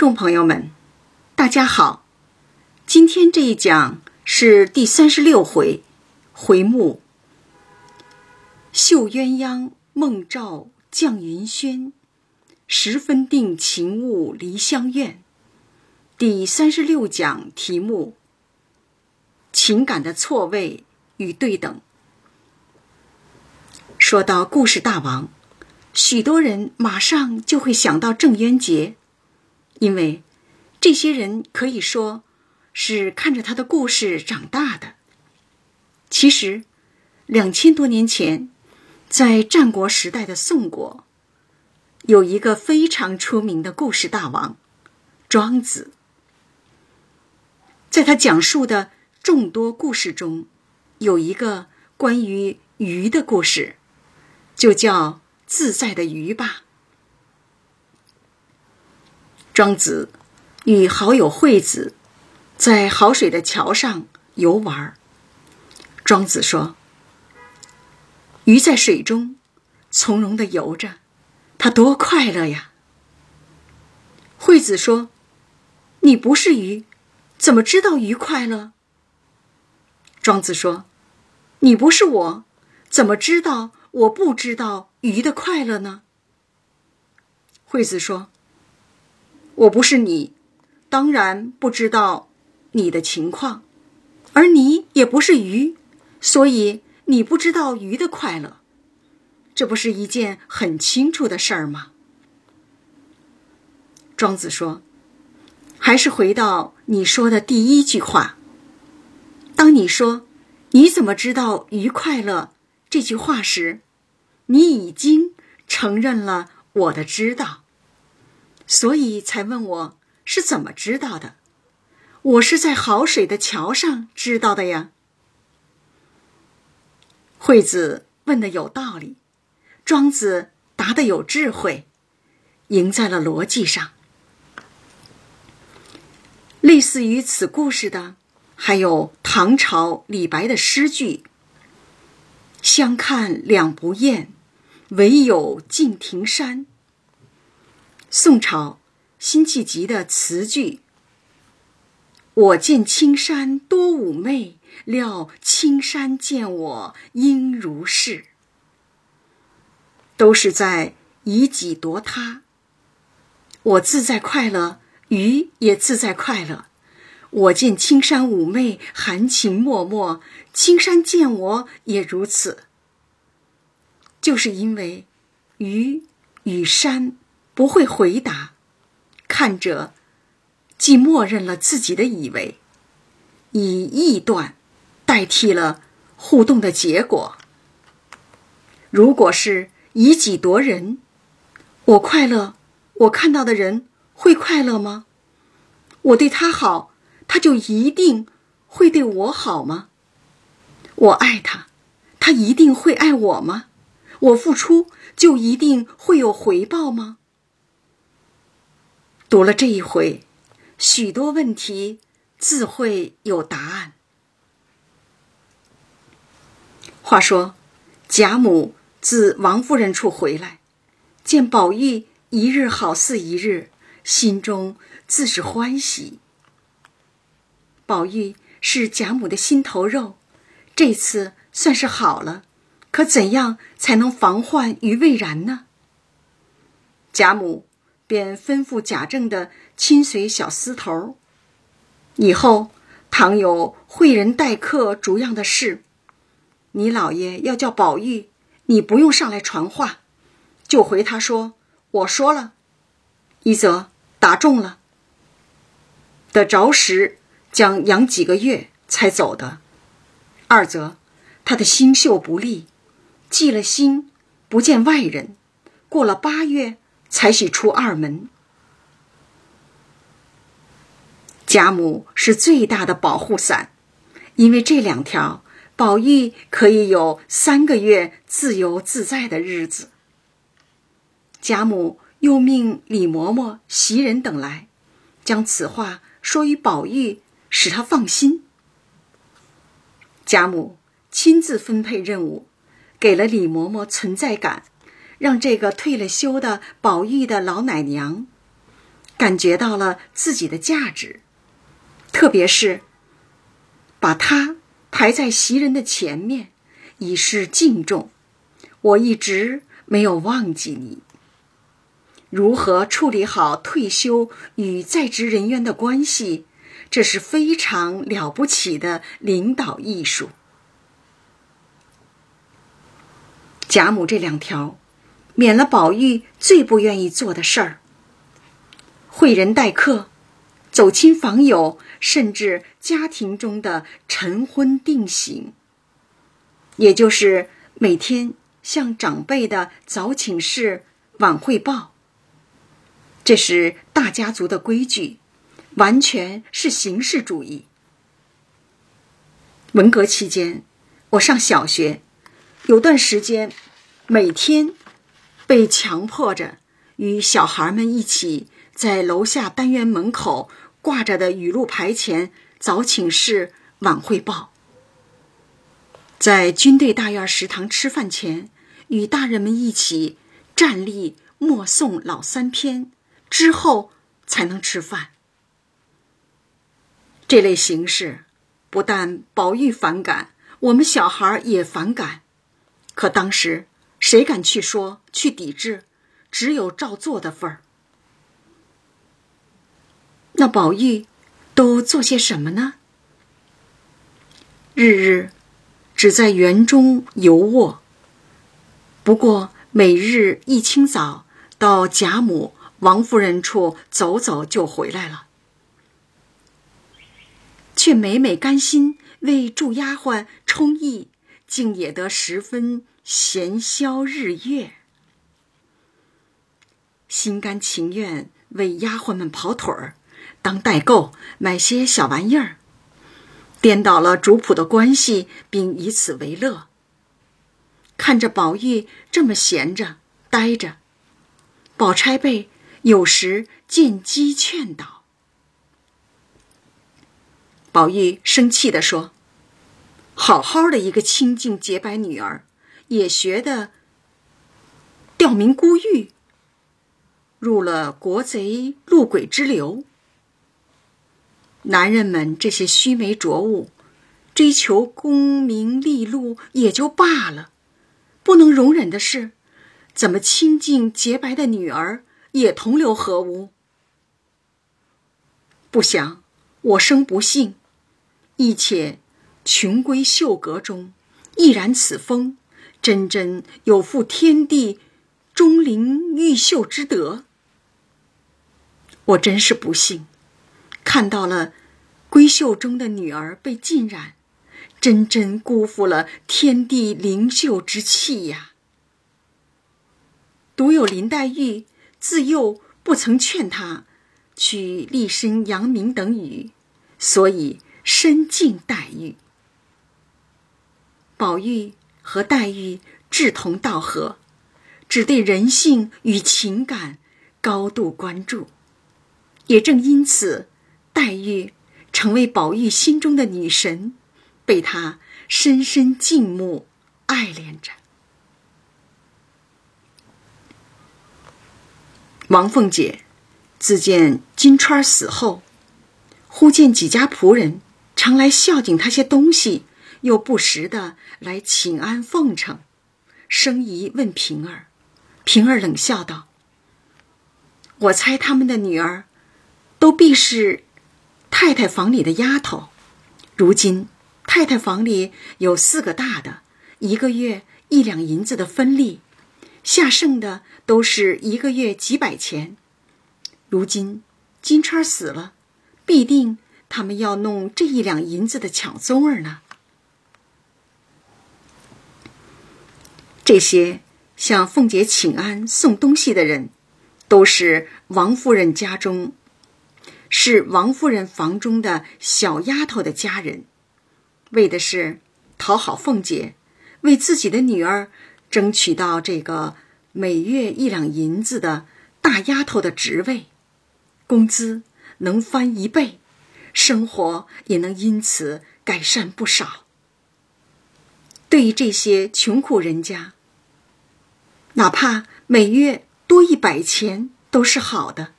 众朋友们，大家好。今天这一讲是第三十六回，回目“绣鸳鸯梦照绛云轩，十分定情物离香院”。第三十六讲题目：情感的错位与对等。说到故事大王，许多人马上就会想到郑渊洁。因为这些人可以说是看着他的故事长大的。其实，两千多年前，在战国时代的宋国，有一个非常出名的故事大王——庄子。在他讲述的众多故事中，有一个关于鱼的故事，就叫“自在的鱼吧”。庄子与好友惠子在好水的桥上游玩。庄子说：“鱼在水中从容的游着，它多快乐呀！”惠子说：“你不是鱼，怎么知道鱼快乐？”庄子说：“你不是我，怎么知道我不知道鱼的快乐呢？”惠子说。我不是你，当然不知道你的情况，而你也不是鱼，所以你不知道鱼的快乐，这不是一件很清楚的事儿吗？庄子说：“还是回到你说的第一句话。当你说‘你怎么知道鱼快乐’这句话时，你已经承认了我的知道。”所以才问我是怎么知道的？我是在好水的桥上知道的呀。惠子问的有道理，庄子答的有智慧，赢在了逻辑上。类似于此故事的，还有唐朝李白的诗句：“相看两不厌，唯有敬亭山。”宋朝辛弃疾的词句：“我见青山多妩媚，料青山见我应如是。”都是在以己度他。我自在快乐，鱼也自在快乐。我见青山妩媚，含情脉脉，青山见我也如此。就是因为鱼与山。不会回答，看着，既默认了自己的以为，以臆断代替了互动的结果。如果是以己夺人，我快乐，我看到的人会快乐吗？我对他好，他就一定会对我好吗？我爱他，他一定会爱我吗？我付出就一定会有回报吗？读了这一回，许多问题自会有答案。话说，贾母自王夫人处回来，见宝玉一日好似一日，心中自是欢喜。宝玉是贾母的心头肉，这次算是好了，可怎样才能防患于未然呢？贾母。便吩咐贾政的亲随小厮头以后倘有会人待客逐样的事，你老爷要叫宝玉，你不用上来传话，就回他说：“我说了。”一则打中了，得着实将养几个月才走的；二则他的心秀不利，寄了心不见外人，过了八月。才许出二门，贾母是最大的保护伞，因为这两条，宝玉可以有三个月自由自在的日子。贾母又命李嬷嬷、袭人等来，将此话说与宝玉，使他放心。贾母亲自分配任务，给了李嬷嬷存在感。让这个退了休的宝玉的老奶娘，感觉到了自己的价值，特别是把他排在袭人的前面，以示敬重。我一直没有忘记你。如何处理好退休与在职人员的关系，这是非常了不起的领导艺术。贾母这两条，免了宝玉最不愿意做的事儿：会人待客、走亲访友，甚至家庭中的晨昏定省，也就是每天向长辈的早请示、晚汇报。这是大家族的规矩，完全是形式主义。文革期间，我上小学，有段时间，每天被强迫着与小孩们一起在楼下单元门口挂着的语录牌前早请示、晚汇报。在军队大院食堂吃饭前，与大人们一起站立默诵老三篇。之后才能吃饭。这类形式不但宝玉反感，我们小孩也反感。可当时谁敢去说去抵制？只有照做的份儿。那宝玉都做些什么呢？日日只在园中游卧。不过每日一清早到贾母。王夫人处走走就回来了，却每每甘心为助丫鬟充役，竟也得十分闲消日月，心甘情愿为丫鬟们跑腿儿，当代购买些小玩意儿，颠倒了主仆的关系，并以此为乐。看着宝玉这么闲着呆着，宝钗辈。有时见机劝导，宝玉生气地说：“好好的一个清净洁白女儿，也学的吊民孤玉，入了国贼路鬼之流。男人们这些须眉浊物，追求功名利禄也就罢了，不能容忍的是，怎么清净洁白的女儿？”也同流合污。不想我生不幸，亦且穷闺秀阁中，亦然此风，真真有负天地钟灵毓秀之德。我真是不幸，看到了闺秀中的女儿被浸染，真真辜负了天地灵秀之气呀！独有林黛玉。自幼不曾劝她去立身扬名等语，所以深敬黛玉。宝玉和黛玉志同道合，只对人性与情感高度关注，也正因此，黛玉成为宝玉心中的女神，被他深深敬慕爱恋着。王凤姐自见金钏死后，忽见几家仆人常来孝敬她些东西，又不时的来请安奉承，生疑问平儿。平儿冷笑道：“我猜他们的女儿，都必是太太房里的丫头。如今太太房里有四个大的，一个月一两银子的分利。”下剩的都是一个月几百钱，如今金钏死了，必定他们要弄这一两银子的抢宗儿呢。这些向凤姐请安送东西的人，都是王夫人家中，是王夫人房中的小丫头的家人，为的是讨好凤姐，为自己的女儿。争取到这个每月一两银子的大丫头的职位，工资能翻一倍，生活也能因此改善不少。对于这些穷苦人家，哪怕每月多一百钱都是好的。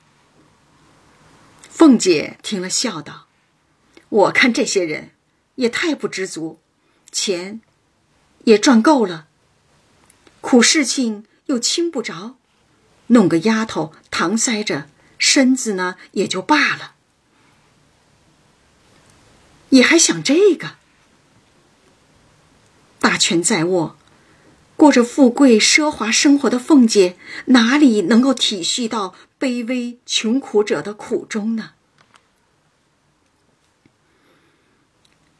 凤姐听了，笑道：“我看这些人也太不知足，钱也赚够了，苦事情又轻不着，弄个丫头搪塞着身子呢，也就罢了，也还想这个。大权在握，过着富贵奢华生活的凤姐，哪里能够体恤到？”卑微穷苦者的苦衷呢？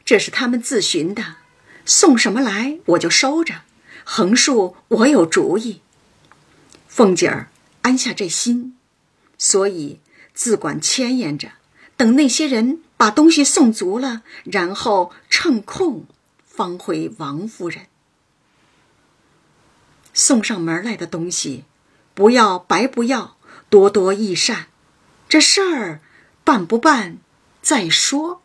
这是他们自寻的，送什么来我就收着，横竖我有主意。凤姐儿安下这心，所以自管牵延着，等那些人把东西送足了，然后趁空方回王夫人。送上门来的东西，不要白不要。多多益善，这事儿办不办再说。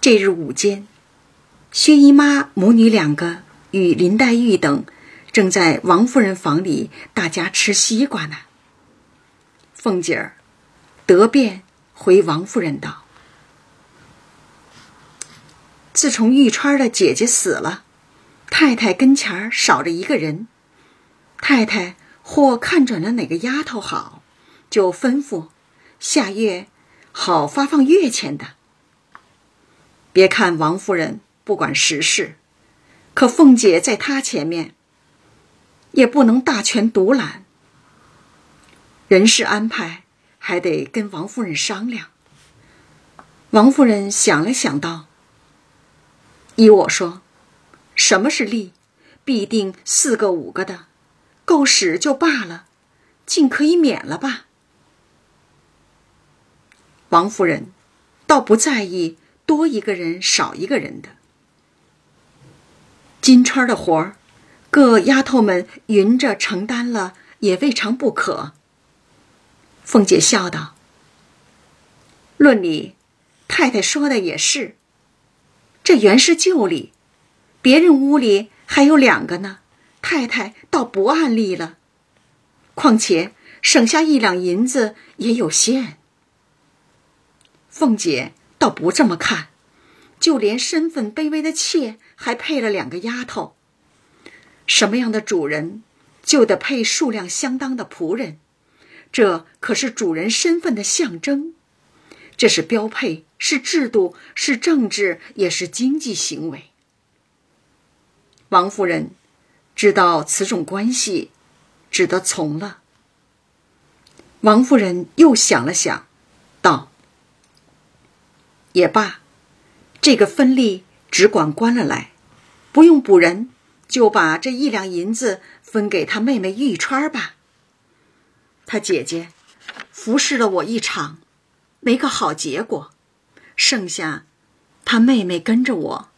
这日午间，薛姨妈母女两个与林黛玉等正在王夫人房里，大家吃西瓜呢。凤姐儿得便回王夫人道：“自从玉川的姐姐死了，太太跟前儿少着一个人。”太太或看准了哪个丫头好，就吩咐下月好发放月钱的。别看王夫人不管时事，可凤姐在她前面也不能大权独揽。人事安排还得跟王夫人商量。王夫人想了想道：“依我说，什么是利，必定四个五个的。”够使就罢了，竟可以免了吧？王夫人倒不在意多一个人少一个人的。金钏的活儿，各丫头们匀着承担了，也未尝不可。凤姐笑道：“论理，太太说的也是。这原是旧礼，别人屋里还有两个呢。”太太倒不按例了，况且省下一两银子也有限。凤姐倒不这么看，就连身份卑微的妾还配了两个丫头。什么样的主人，就得配数量相当的仆人，这可是主人身份的象征，这是标配，是制度，是政治，也是经济行为。王夫人。知道此种关系，只得从了。王夫人又想了想，道：“也罢，这个分利只管关了来，不用补人，就把这一两银子分给他妹妹玉钏吧。他姐姐服侍了我一场，没个好结果，剩下他妹妹跟着我，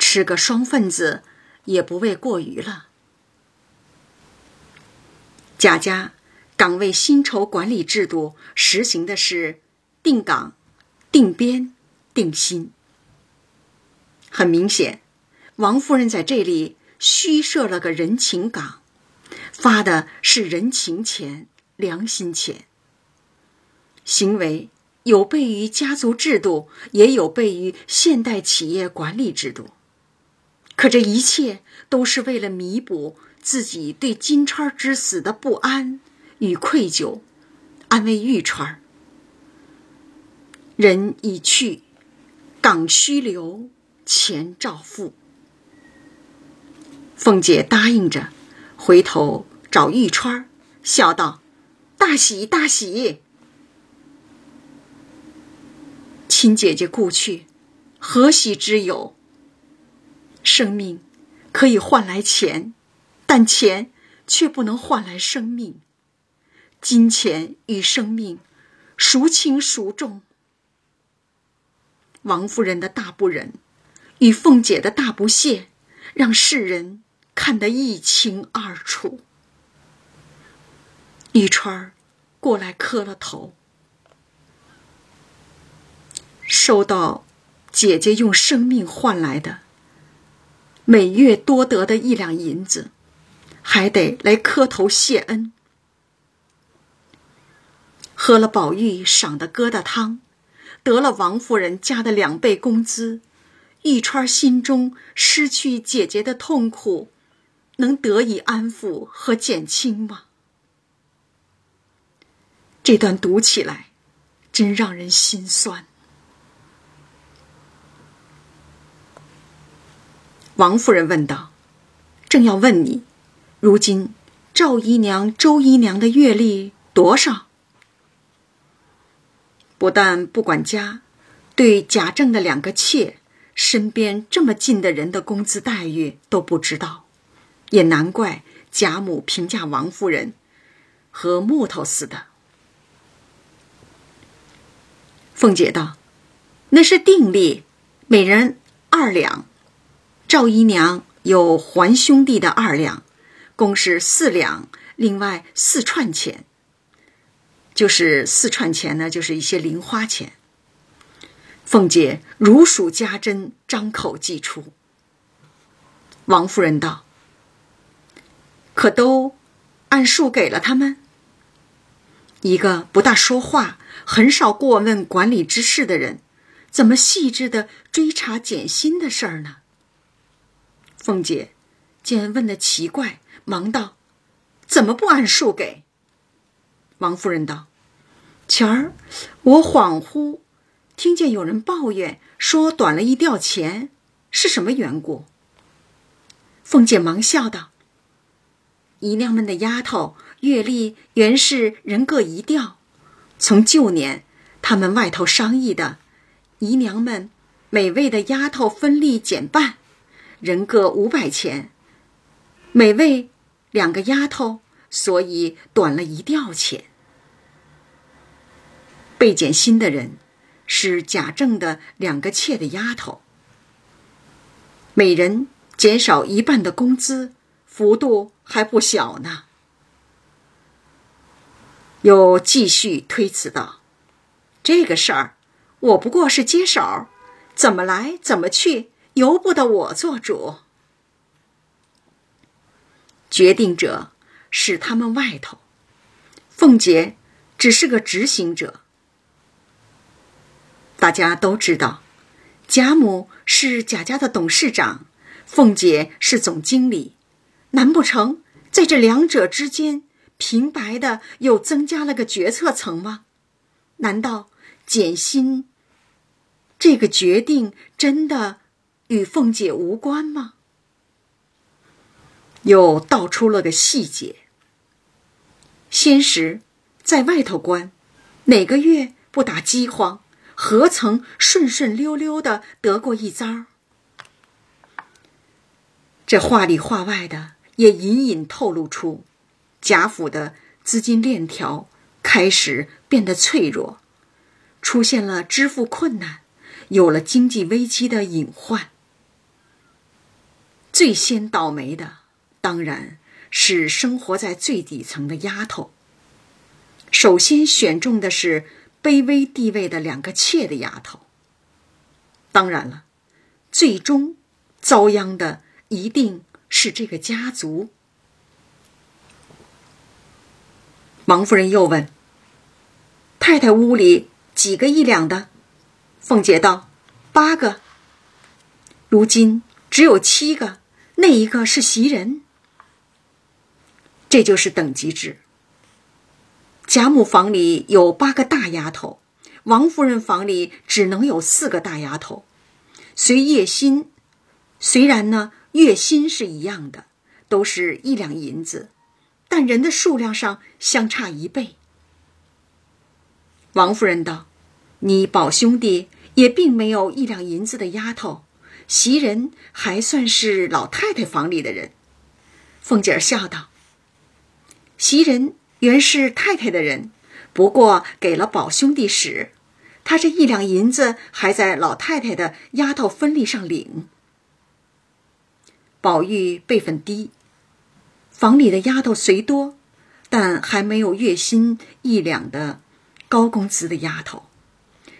吃个双份子，也不为过于了。”贾家岗位薪酬管理制度实行的是定岗、定编、定薪。很明显，王夫人在这里虚设了个人情岗，发的是人情钱、良心钱。行为有悖于家族制度，也有悖于现代企业管理制度。可这一切都是为了弥补。自己对金钏之死的不安与愧疚，安慰玉钏人已去，岗须留，钱照付。凤姐答应着，回头找玉钏笑道：“大喜大喜！亲姐姐故去，何喜之有？生命可以换来钱。”但钱却不能换来生命，金钱与生命孰轻孰重？王夫人的大不忍与凤姐的大不屑，让世人看得一清二楚。玉钏儿过来磕了头，收到姐姐用生命换来的每月多得的一两银子。还得来磕头谢恩。喝了宝玉赏的疙瘩汤，得了王夫人加的两倍工资，玉钏心中失去姐姐的痛苦，能得以安抚和减轻吗？这段读起来，真让人心酸。王夫人问道：“正要问你，如今赵姨娘、周姨娘的月例多少？”不但不管家，对贾政的两个妾身边这么近的人的工资待遇都不知道，也难怪贾母评价王夫人和木头似的。凤姐道：“那是定例，每人二两。赵姨娘有还兄弟的二两，共是四两，另外四串钱。就是四串钱呢，就是一些零花钱。”凤姐如数家珍，张口即出。王夫人道：“可都按数给了他们？一个不大说话。”很少过问管理之事的人，怎么细致的追查减薪的事儿呢？凤姐见问的奇怪，忙道：“怎么不按数给？”王夫人道：“前儿我恍惚听见有人抱怨说短了一吊钱，是什么缘故？”凤姐忙笑道：“姨娘们的丫头月例原是人各一吊。”从旧年，他们外头商议的，姨娘们每位的丫头分利减半，人各五百钱，每位两个丫头，所以短了一吊钱。被减薪的人是贾政的两个妾的丫头，每人减少一半的工资，幅度还不小呢。又继续推辞道：“这个事儿，我不过是接手，怎么来怎么去，由不得我做主。决定者是他们外头，凤姐只是个执行者。大家都知道，贾母是贾家的董事长，凤姐是总经理，难不成在这两者之间？”平白的又增加了个决策层吗？难道减薪这个决定真的与凤姐无关吗？又道出了个细节：先时在外头关，哪个月不打饥荒？何曾顺顺溜溜的得过一遭？这话里话外的也隐隐透露出。贾府的资金链条开始变得脆弱，出现了支付困难，有了经济危机的隐患。最先倒霉的当然是生活在最底层的丫头。首先选中的是卑微地位的两个妾的丫头。当然了，最终遭殃的一定是这个家族。王夫人又问：“太太屋里几个一两的？”凤姐道：“八个。如今只有七个，那一个是袭人。这就是等级制。贾母房里有八个大丫头，王夫人房里只能有四个大丫头。随月薪，虽然呢月薪是一样的，都是一两银子。”但人的数量上相差一倍。王夫人道：“你宝兄弟也并没有一两银子的丫头，袭人还算是老太太房里的人。”凤姐儿笑道：“袭人原是太太的人，不过给了宝兄弟使，他这一两银子还在老太太的丫头分例上领。宝玉辈分低。”房里的丫头虽多，但还没有月薪一两的高工资的丫头。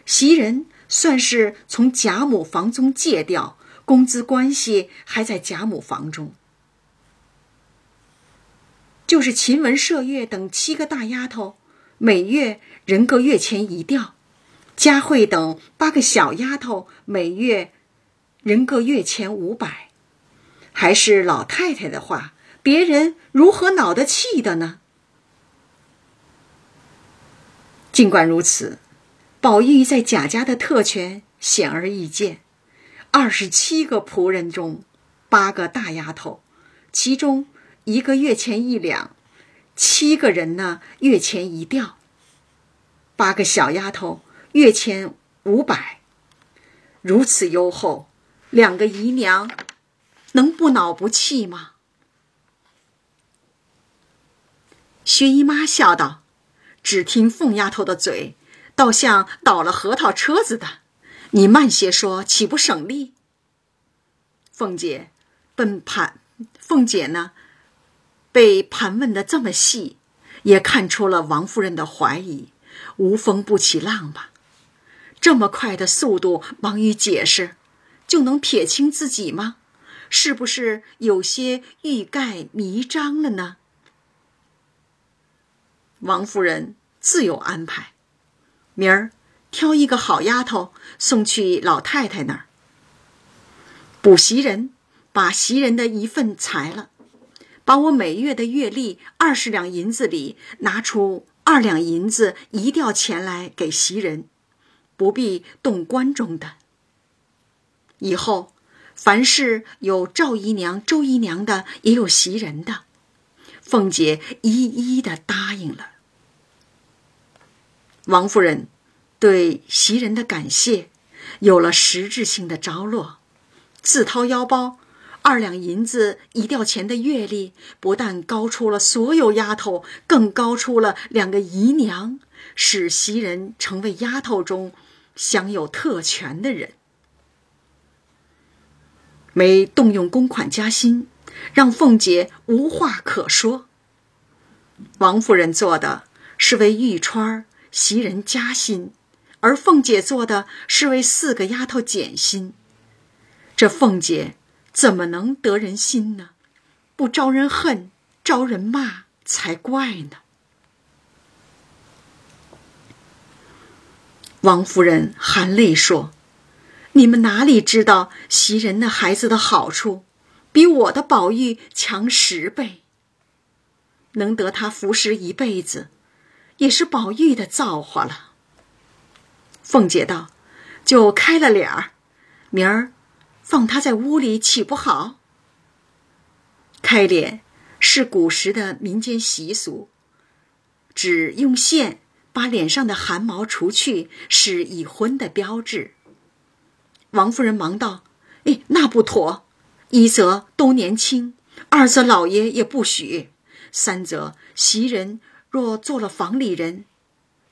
袭人算是从贾母房中借调，工资关系还在贾母房中。就是秦雯、麝月等七个大丫头，每月人个月钱一吊；佳慧等八个小丫头每月人个月钱五百。还是老太太的话，别人如何恼得气的呢？尽管如此，宝玉在贾家的特权显而易见。二十七个仆人中，八个大丫头，其中一个月钱一两，七个人呢月钱一吊。八个小丫头月钱五百，如此优厚，两个姨娘能不恼不气吗？薛姨妈笑道：“只听凤丫头的嘴，倒像倒了核桃车子的。”你慢些说，岂不省力？凤姐，奔盘，凤姐呢，被盘问的这么细，也看出了王夫人的怀疑。无风不起浪吧？这么快的速度，忙于解释，就能撇清自己吗？是不是有些欲盖弥彰了呢？王夫人自有安排，明儿。挑一个好丫头送去老太太那儿补袭人，把袭人的一份裁了，把我每月的月例二十两银子里拿出二两银子一吊钱来给袭人，不必动关中的。以后凡是有赵姨娘、周姨娘的，也有袭人的，凤姐一一的答应了。王夫人。对袭人的感谢，有了实质性的着落。自掏腰包二两银子一吊钱的月例，不但高出了所有丫头，更高出了两个姨娘，使袭人成为丫头中享有特权的人。没动用公款加薪，让凤姐无话可说。王夫人做的是为玉钏、袭人加薪。而凤姐做的是为四个丫头减薪，这凤姐怎么能得人心呢？不招人恨，招人骂才怪呢。王夫人含泪说：“你们哪里知道袭人那孩子的好处，比我的宝玉强十倍。能得他服侍一辈子，也是宝玉的造化了。”凤姐道：“就开了脸儿，明儿放他在屋里岂不好？开脸是古时的民间习俗，只用线把脸上的汗毛除去，是已婚的标志。”王夫人忙道：“哎，那不妥！一则都年轻，二则老爷也不许，三则袭人若做了房里人。”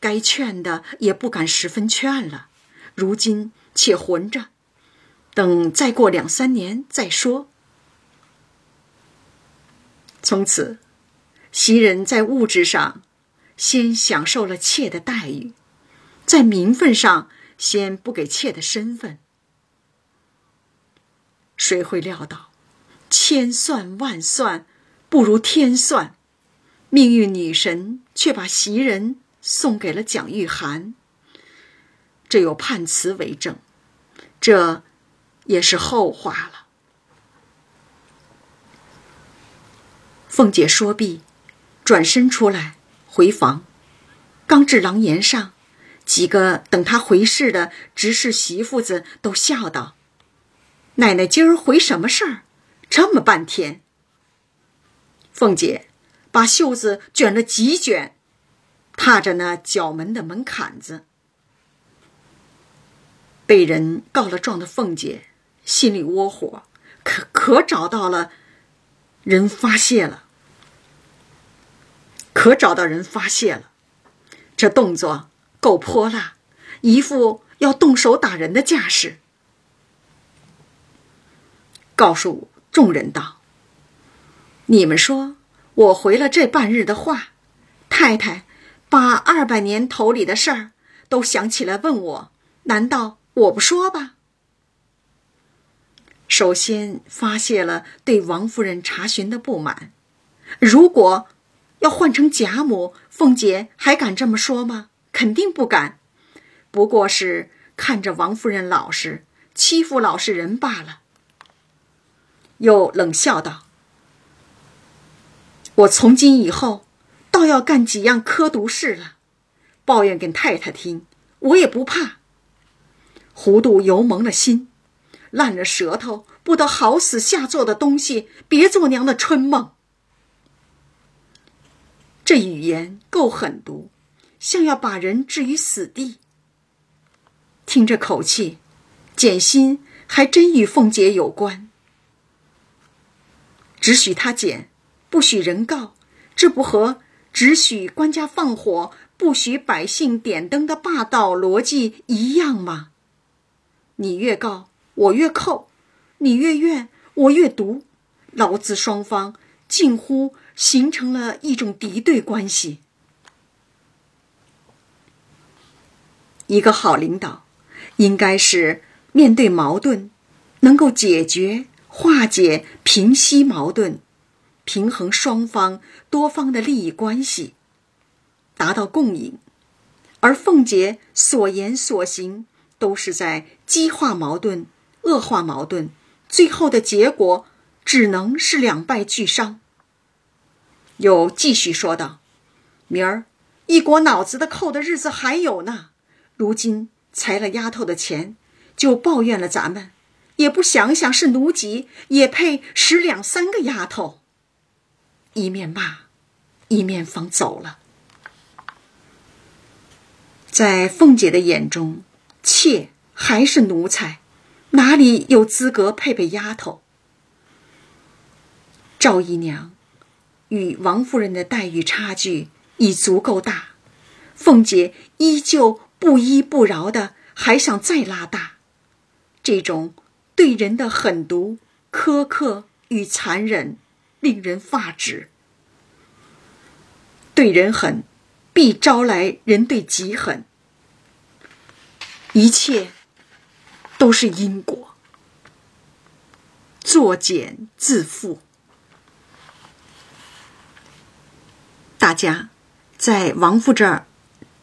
该劝的也不敢十分劝了，如今且混着，等再过两三年再说。从此，袭人在物质上先享受了妾的待遇，在名分上先不给妾的身份。谁会料到，千算万算不如天算，命运女神却把袭人。送给了蒋玉菡，这有判词为证，这也是后话了。凤姐说毕，转身出来回房，刚至廊檐上，几个等她回事的执事媳妇子都笑道：“奶奶今儿回什么事儿？这么半天。”凤姐把袖子卷了几卷。踏着那角门的门槛子，被人告了状的凤姐心里窝火，可可找到了人发泄了，可找到人发泄了，这动作够泼辣，一副要动手打人的架势。告诉众人道：“你们说我回了这半日的话，太太。”把二百年头里的事儿都想起来问我，难道我不说吧？首先发泄了对王夫人查询的不满，如果要换成贾母，凤姐还敢这么说吗？肯定不敢。不过是看着王夫人老实，欺负老实人罢了。又冷笑道：“我从今以后，倒要干几样科毒事了，抱怨给太太听，我也不怕。糊涂油蒙了心，烂了舌头，不得好死下作的东西，别做娘的春梦。”这语言够狠毒，像要把人置于死地。听这口气，简心还真与凤姐有关。只许他捡，不许人告，这不和只许官家放火，不许百姓点灯的霸道逻辑一样吗？你越告，我越扣；你越怨，我越毒。劳资双方近乎形成了一种敌对关系。一个好领导。应该是面对矛盾，能够解决、化解、平息矛盾，平衡双方多方的利益关系，达到共赢。而凤姐所言所行，都是在激化矛盾、恶化矛盾，最后的结果只能是两败俱伤。又继续说道：“明儿一国脑子的扣的日子还有呢，如今。”裁了丫头的钱，就抱怨了咱们，也不想想是奴籍，也配使两三个丫头。一面骂，一面方走了。在凤姐的眼中，妾还是奴才，哪里有资格配备丫头？赵姨娘与王夫人的待遇差距已足够大，凤姐依旧。不依不饶的，还想再拉大，这种对人的狠毒、苛刻与残忍，令人发指。对人狠，必招来人对己狠，一切都是因果，作茧自缚。大家在王夫这儿，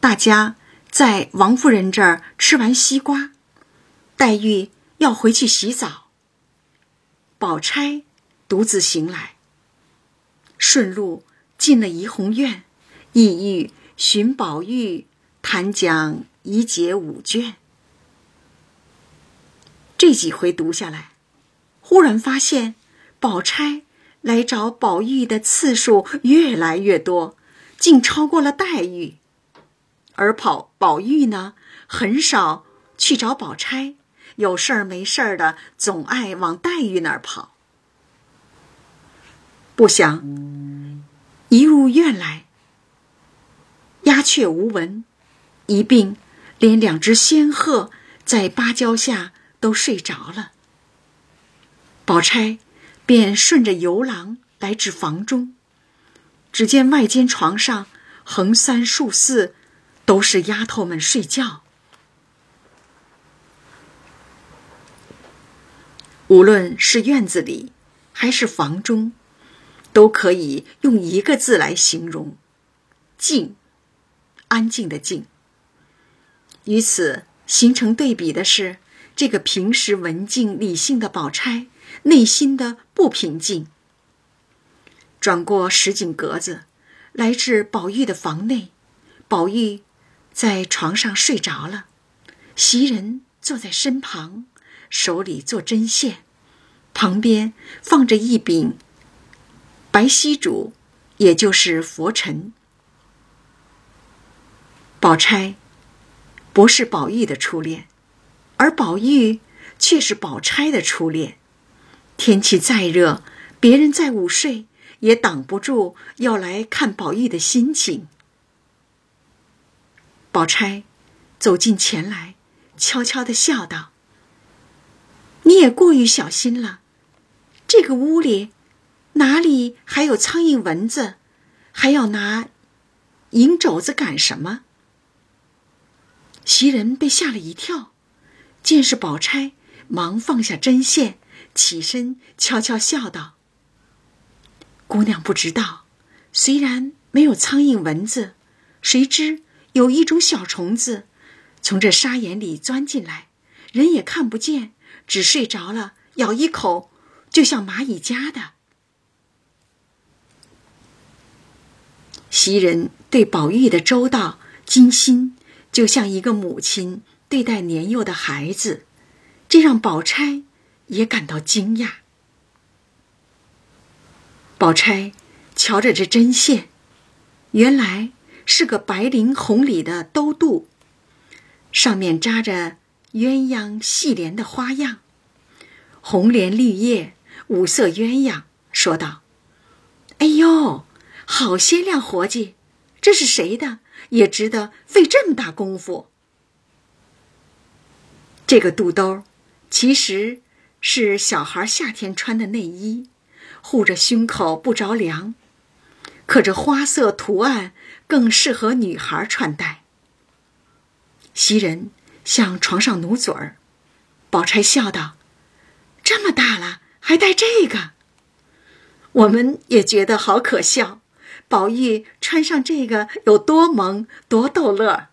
大家。在王夫人这儿吃完西瓜，黛玉要回去洗澡。宝钗独自行来，顺路进了怡红院，意欲寻宝玉谈讲怡姐五卷。这几回读下来，忽然发现，宝钗来找宝玉的次数越来越多，竟超过了黛玉。而宝宝玉呢，很少去找宝钗，有事儿没事儿的，总爱往黛玉那儿跑。不想一入院来，鸦雀无闻，一并连两只仙鹤在芭蕉下都睡着了。宝钗便顺着游廊来至房中，只见外间床上横三竖四。都是丫头们睡觉。无论是院子里还是房中，都可以用一个字来形容：静，安静的静。与此形成对比的是，这个平时文静理性的宝钗，内心的不平静。转过石井格子，来至宝玉的房内，宝玉。在床上睡着了，袭人坐在身旁，手里做针线，旁边放着一柄白锡主，也就是佛尘。宝钗不是宝玉的初恋，而宝玉却是宝钗的初恋。天气再热，别人在午睡，也挡不住要来看宝玉的心情。宝钗走近前来，悄悄的笑道：“你也过于小心了。这个屋里哪里还有苍蝇蚊子，还要拿银肘子赶什么？”袭人被吓了一跳，见是宝钗，忙放下针线，起身悄悄笑道：“姑娘不知道，虽然没有苍蝇蚊子，谁知有一种小虫子从这沙眼里钻进来，人也看不见，只睡着了，咬一口，就像蚂蚁夹的。袭人对宝玉的周到精心，就像一个母亲对待年幼的孩子，这让宝钗也感到惊讶。宝钗瞧着这针线，原来是个白绫红里的兜肚，上面扎着鸳鸯戏莲的花样，红莲绿叶，五色鸳鸯。说道：“哎呦！”好些亮活计，这是谁的？也值得费这么大功夫。这个肚兜，其实是小孩夏天穿的内衣，护着胸口不着凉。可这花色图案更适合女孩穿戴。袭人向床上努嘴儿，宝钗笑道：“这么大了还戴这个？”我们也觉得好可笑。宝玉穿上这个有多萌，多逗乐。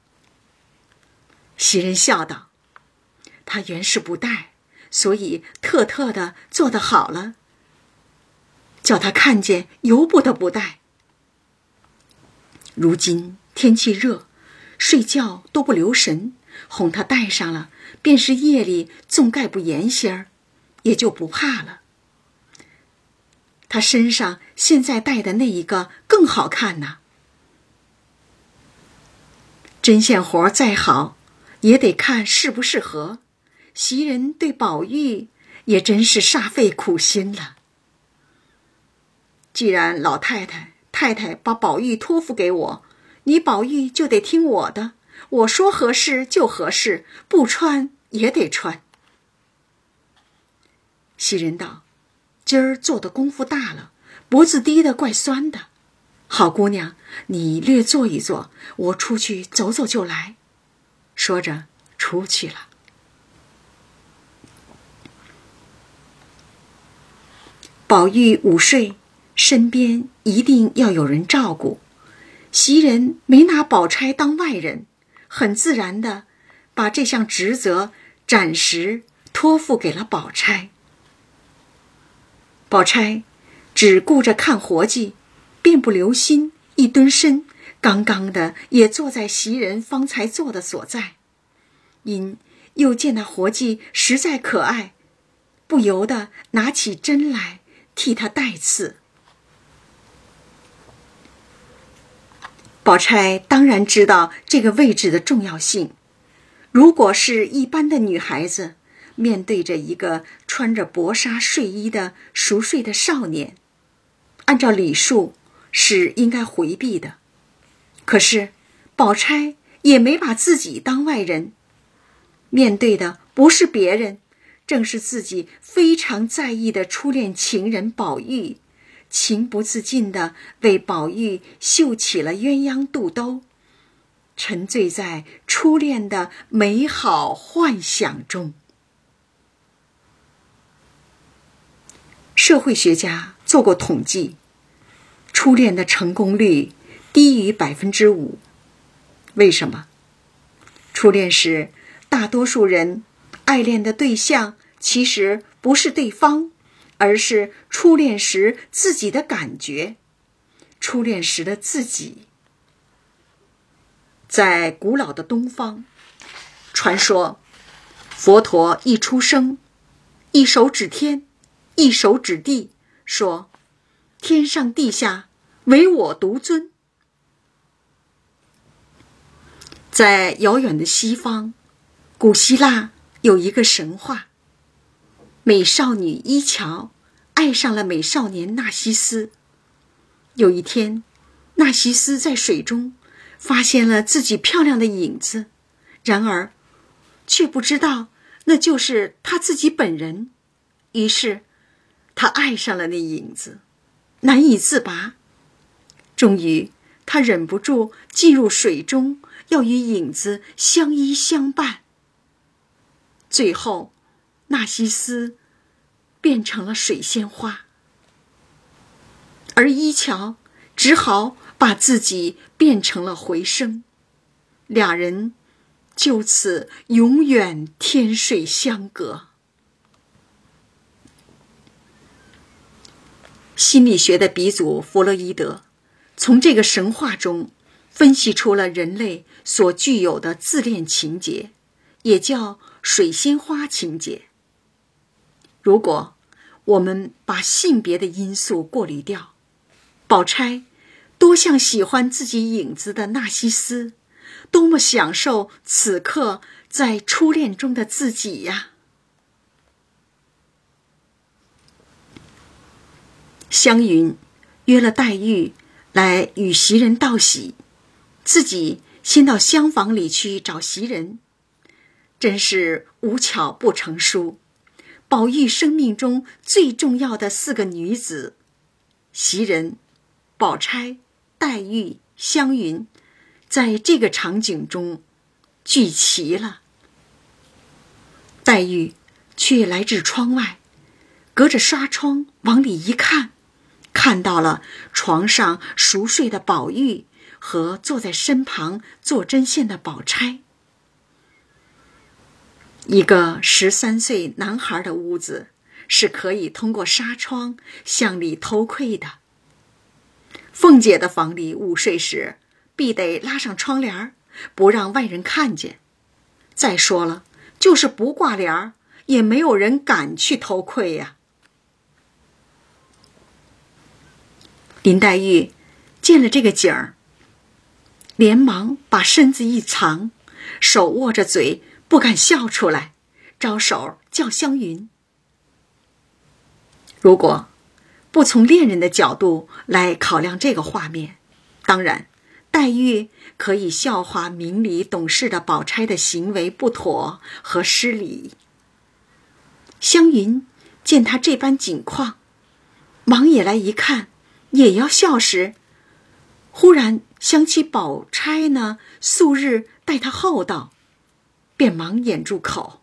袭人笑道：“他原是不戴，所以特特的做的好了，叫他看见由不得不戴。如今天气热，睡觉都不留神，哄他戴上了，便是夜里纵盖不严些儿，也就不怕了。”他身上现在戴的那一个更好看呢。针线活再好，也得看适不适合。袭人对宝玉也真是煞费苦心了。既然老太太、太太把宝玉托付给我，你宝玉就得听我的。我说合适就合适，不穿也得穿。袭人道。今儿做的功夫大了，脖子低的怪酸的。好姑娘，你略坐一坐，我出去走走就来。说着，出去了。宝玉午睡，身边一定要有人照顾。袭人没拿宝钗当外人，很自然的把这项职责暂时托付给了宝钗。宝钗只顾着看活计，便不留心，一蹲身，刚刚的也坐在袭人方才坐的所在。因又见那活计实在可爱，不由得拿起针来替他带刺。宝钗当然知道这个位置的重要性，如果是一般的女孩子。面对着一个穿着薄纱睡衣的熟睡的少年，按照礼数是应该回避的。可是，宝钗也没把自己当外人，面对的不是别人，正是自己非常在意的初恋情人宝玉，情不自禁的为宝玉绣起了鸳鸯肚兜，沉醉在初恋的美好幻想中。社会学家做过统计，初恋的成功率低于百分之五。为什么？初恋时，大多数人爱恋的对象其实不是对方，而是初恋时自己的感觉，初恋时的自己。在古老的东方，传说佛陀一出生，一手指天。一手指地，说：“天上地下，唯我独尊。”在遥远的西方，古希腊有一个神话：美少女伊乔爱上了美少年纳西斯。有一天，纳西斯在水中发现了自己漂亮的影子，然而却不知道那就是他自己本人。于是。他爱上了那影子，难以自拔。终于，他忍不住进入水中，要与影子相依相伴。最后，纳西斯变成了水仙花，而伊乔只好把自己变成了回声，俩人就此永远天水相隔。心理学的鼻祖弗洛伊德，从这个神话中分析出了人类所具有的自恋情节，也叫水仙花情节。如果我们把性别的因素过滤掉，宝钗多像喜欢自己影子的纳西斯，多么享受此刻在初恋中的自己呀！湘云约了黛玉来与袭人道喜，自己先到厢房里去找袭人，真是无巧不成书。宝玉生命中最重要的四个女子——袭人、宝钗、黛玉、湘云，在这个场景中聚齐了。黛玉却来至窗外，隔着纱窗往里一看。看到了床上熟睡的宝玉和坐在身旁做针线的宝钗。一个十三岁男孩的屋子是可以通过纱窗向里偷窥的。凤姐的房里午睡时，必得拉上窗帘不让外人看见。再说了，就是不挂帘儿也没有人敢去偷窥呀。林黛玉见了这个景儿，连忙把身子一藏，手握着嘴，不敢笑出来，招手叫湘云。如果不从恋人的角度来考量这个画面，当然，黛玉可以笑话明理懂事的宝钗的行为不妥和失礼。湘云见他这般景况，忙也来一看。也要笑时，忽然想起宝钗呢，素日待他厚道，便忙掩住口。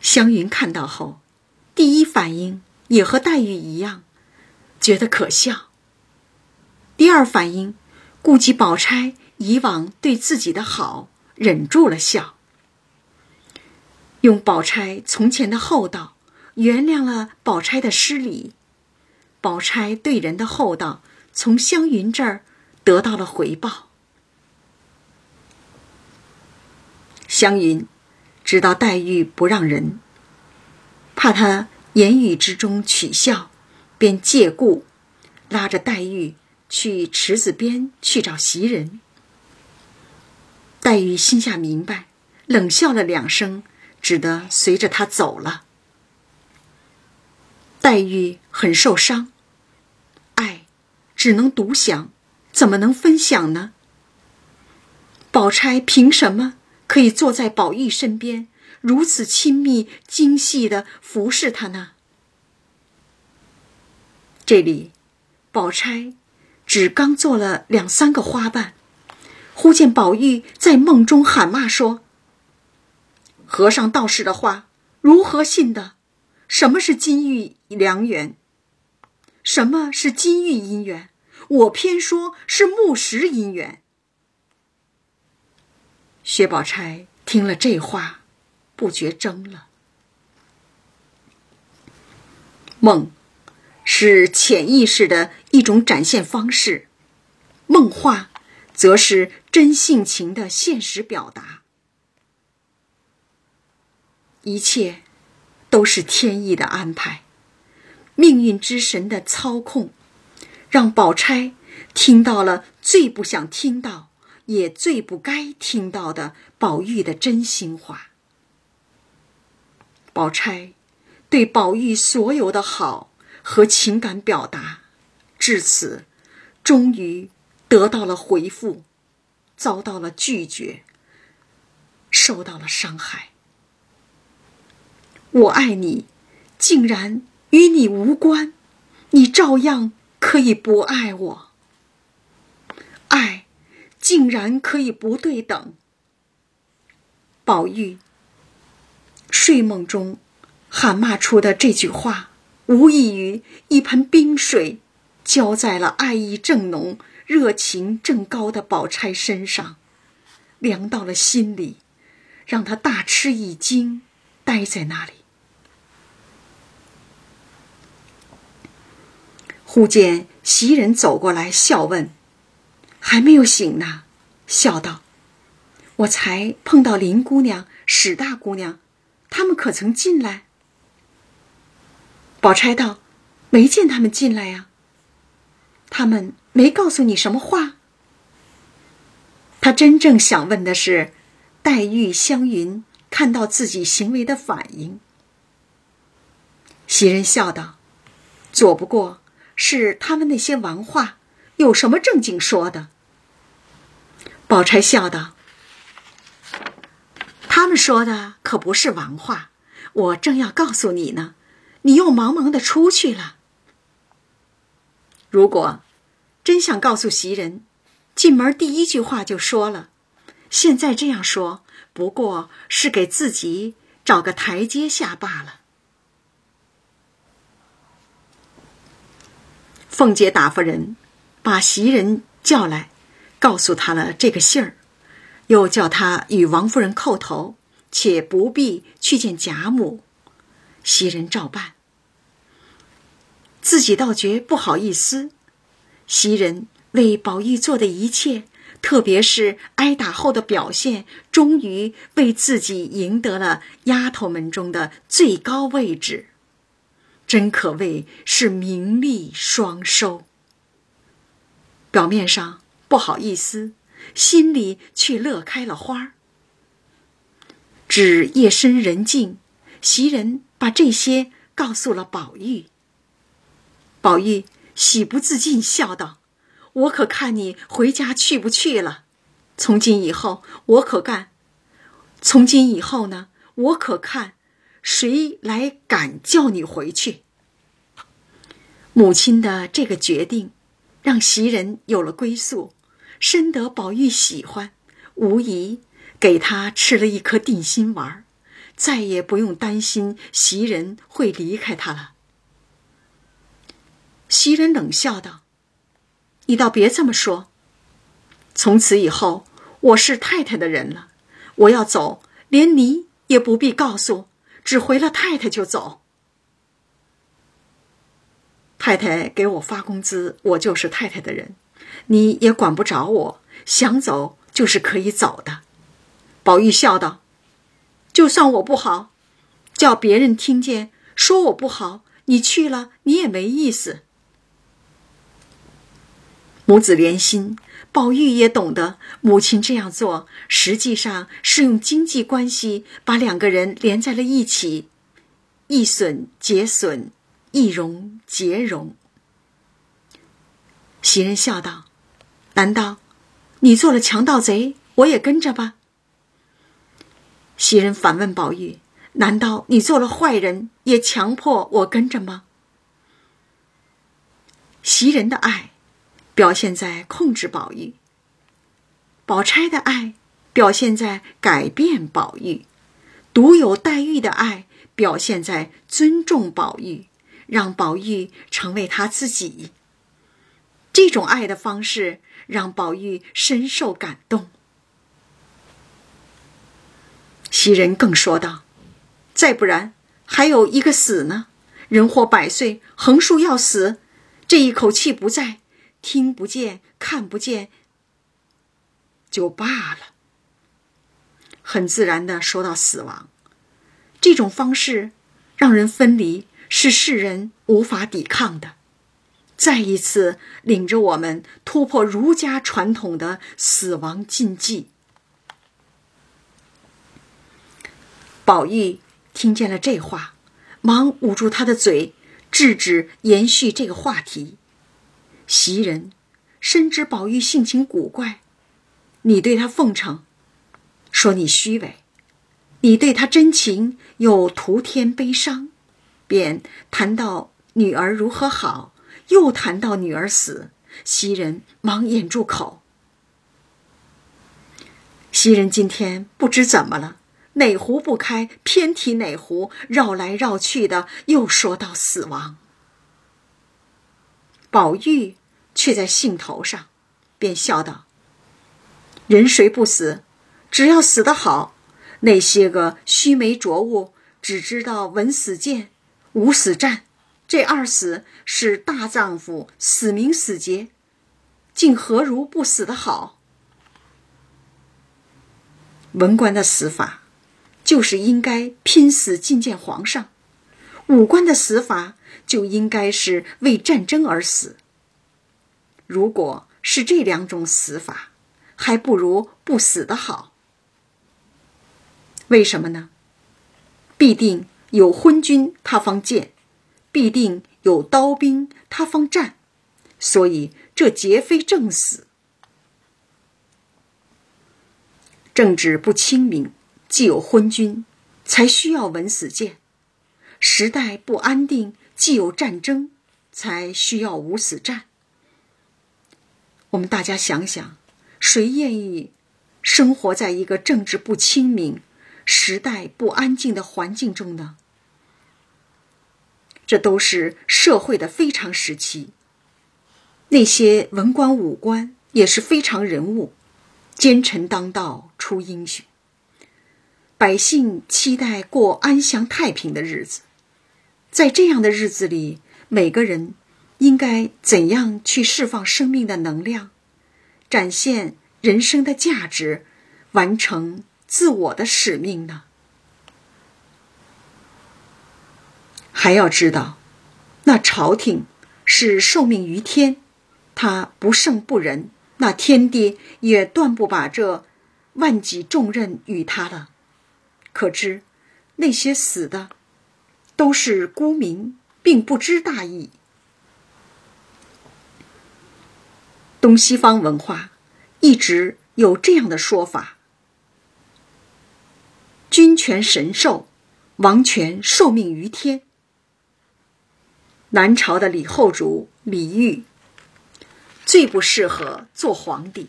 湘云看到后，第一反应也和黛玉一样，觉得可笑。第二反应，顾及宝钗以往对自己的好，忍住了笑，用宝钗从前的厚道，原谅了宝钗的失礼。宝钗对人的厚道，从湘云这儿得到了回报。湘云知道黛玉不让人，怕她言语之中取笑，便借故拉着黛玉去池子边去找袭人。黛玉心下明白，冷笑了两声，只得随着他走了。黛玉很受伤。爱只能独享，怎么能分享呢？宝钗凭什么可以坐在宝玉身边，如此亲密、精细的服侍他呢？这里，宝钗只刚做了两三个花瓣，忽见宝玉在梦中喊骂说：“和尚道士的话，如何信的？什么是金玉良缘？什么是金玉姻缘？”我偏说是木石姻缘。薛宝钗听了这话，不觉怔了。梦，是潜意识的一种展现方式；梦话，则是真性情的现实表达。一切，都是天意的安排，命运之神的操控。让宝钗听到了最不想听到，也最不该听到的宝玉的真心话。宝钗对宝玉所有的好和情感表达，至此终于得到了回复，遭到了拒绝，受到了伤害。我爱你，竟然与你无关，你照样。可以不爱我，爱竟然可以不对等。宝玉睡梦中喊骂出的这句话，无异于一盆冰水浇在了爱意正浓、热情正高的宝钗身上，凉到了心里，让他大吃一惊，呆在那里。忽见袭人走过来，笑问：“还没有醒呢？”笑道：“我才碰到林姑娘、史大姑娘，他们可曾进来？”宝钗道：“没见他们进来呀。他们没告诉你什么话。”他真正想问的是，黛玉、湘云看到自己行为的反应。袭人笑道：“左不过。”是他们那些王话，有什么正经说的？宝钗笑道：“他们说的可不是王话，我正要告诉你呢，你又忙忙的出去了。如果真想告诉袭人，进门第一句话就说了，现在这样说，不过是给自己找个台阶下罢了。”凤姐打发人把袭人叫来，告诉他了这个信儿，又叫他与王夫人叩头，且不必去见贾母。袭人照办，自己倒觉不好意思。袭人为宝玉做的一切，特别是挨打后的表现，终于为自己赢得了丫头们中的最高位置。真可谓是名利双收。表面上不好意思，心里却乐开了花。至夜深人静，袭人把这些告诉了宝玉。宝玉喜不自禁，笑道：“我可看你回家去不去了。从今以后，我可干。从今以后呢，我可看。”谁来敢叫你回去？母亲的这个决定，让袭人有了归宿，深得宝玉喜欢，无疑给他吃了一颗定心丸，再也不用担心袭人会离开他了。袭人冷笑道：“你倒别这么说。从此以后，我是太太的人了，我要走，连你也不必告诉。”只回了太太就走。太太给我发工资，我就是太太的人，你也管不着我。想走就是可以走的。宝玉笑道：“就算我不好，叫别人听见说我不好，你去了你也没意思。”母子连心。宝玉也懂得，母亲这样做实际上是用经济关系把两个人连在了一起，一损结损，一荣结荣。袭人笑道：“难道你做了强盗贼，我也跟着吧？”袭人反问宝玉：“难道你做了坏人，也强迫我跟着吗？”袭人的爱。表现在控制宝玉，宝钗的爱表现在改变宝玉，独有黛玉的爱表现在尊重宝玉，让宝玉成为他自己。这种爱的方式让宝玉深受感动。袭人更说道：“再不然，还有一个死呢。人活百岁，横竖要死，这一口气不在。”听不见，看不见，就罢了。很自然的说到死亡，这种方式让人分离，是世人无法抵抗的。再一次领着我们突破儒家传统的死亡禁忌。宝玉听见了这话，忙捂住他的嘴，制止延续这个话题。袭人深知宝玉性情古怪，你对他奉承，说你虚伪；你对他真情，又徒添悲伤。便谈到女儿如何好，又谈到女儿死，袭人忙掩住口。袭人今天不知怎么了，哪壶不开，偏提哪壶，绕来绕去的，又说到死亡。宝玉却在兴头上，便笑道：“人谁不死？只要死得好。那些个须眉浊物，只知道闻死谏，无死战。这二死是大丈夫死名死节，竟何如不死的好？文官的死法，就是应该拼死觐见皇上；武官的死法，就应该是为战争而死。”如果是这两种死法，还不如不死的好。为什么呢？必定有昏君他方见，必定有刀兵他方战，所以这绝非正死。政治不清明，既有昏君，才需要文死谏；时代不安定，既有战争，才需要无死战。我们大家想想，谁愿意生活在一个政治不清明、时代不安静的环境中呢？这都是社会的非常时期。那些文官武官也是非常人物，奸臣当道出英雄。百姓期待过安详太平的日子，在这样的日子里，每个人。应该怎样去释放生命的能量，展现人生的价值，完成自我的使命呢？还要知道，那朝廷是受命于天，他不圣不仁，那天帝也断不把这万己重任与他了。可知那些死的都是孤名，并不知大义。东西方文化一直有这样的说法：君权神授，王权受命于天。南朝的李后主李煜最不适合做皇帝，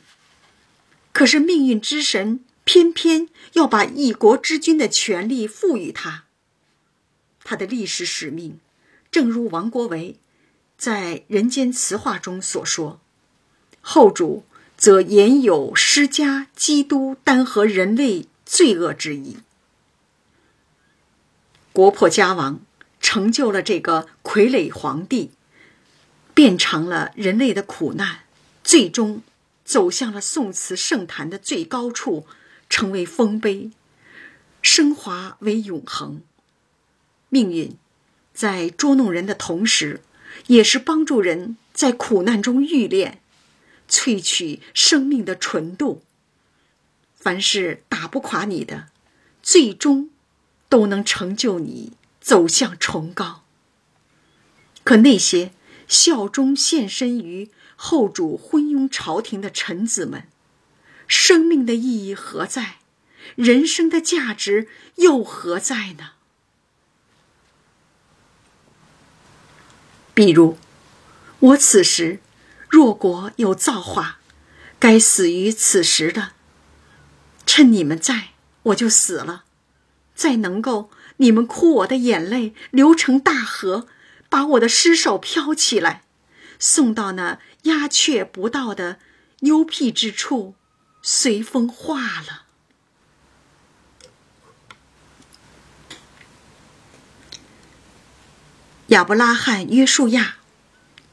可是命运之神偏偏要把一国之君的权力赋予他。他的历史使命，正如王国维在《人间词话》中所说。后主则言有施加基督单合人类罪恶之意，国破家亡，成就了这个傀儡皇帝，变成了人类的苦难，最终走向了宋词圣坛的最高处，成为丰碑，升华为永恒。命运在捉弄人的同时，也是帮助人在苦难中愈炼。萃取生命的纯度。凡是打不垮你的，最终都能成就你走向崇高。可那些效忠献身于后主昏庸朝廷的臣子们，生命的意义何在？人生的价值又何在呢？比如，我此时。若果有造化，该死于此时的，趁你们在，我就死了；再能够你们哭我的眼泪流成大河，把我的尸首飘起来，送到那鸦雀不到的幽僻之处，随风化了。亚伯拉罕·约书亚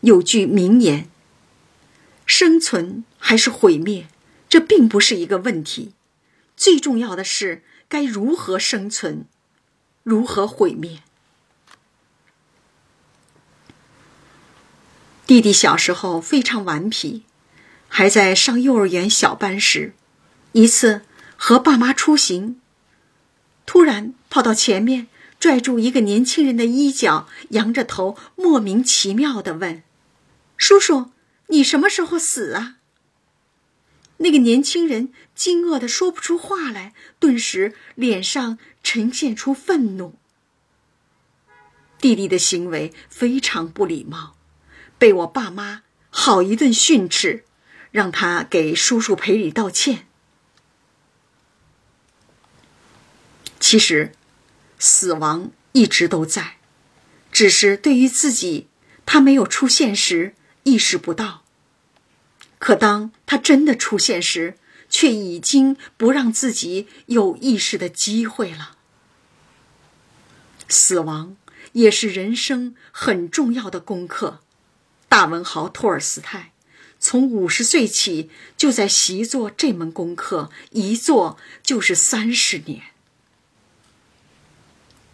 有句名言。生存还是毁灭，这并不是一个问题。最重要的是该如何生存，如何毁灭。弟弟小时候非常顽皮，还在上幼儿园小班时，一次和爸妈出行，突然跑到前面，拽住一个年轻人的衣角，扬着头，莫名其妙的问：“叔叔。”你什么时候死啊？那个年轻人惊愕的说不出话来，顿时脸上呈现出愤怒。弟弟的行为非常不礼貌，被我爸妈好一顿训斥，让他给叔叔赔礼道歉。其实，死亡一直都在，只是对于自己，他没有出现时。意识不到。可当他真的出现时，却已经不让自己有意识的机会了。死亡也是人生很重要的功课。大文豪托尔斯泰从五十岁起就在习作这门功课，一做就是三十年。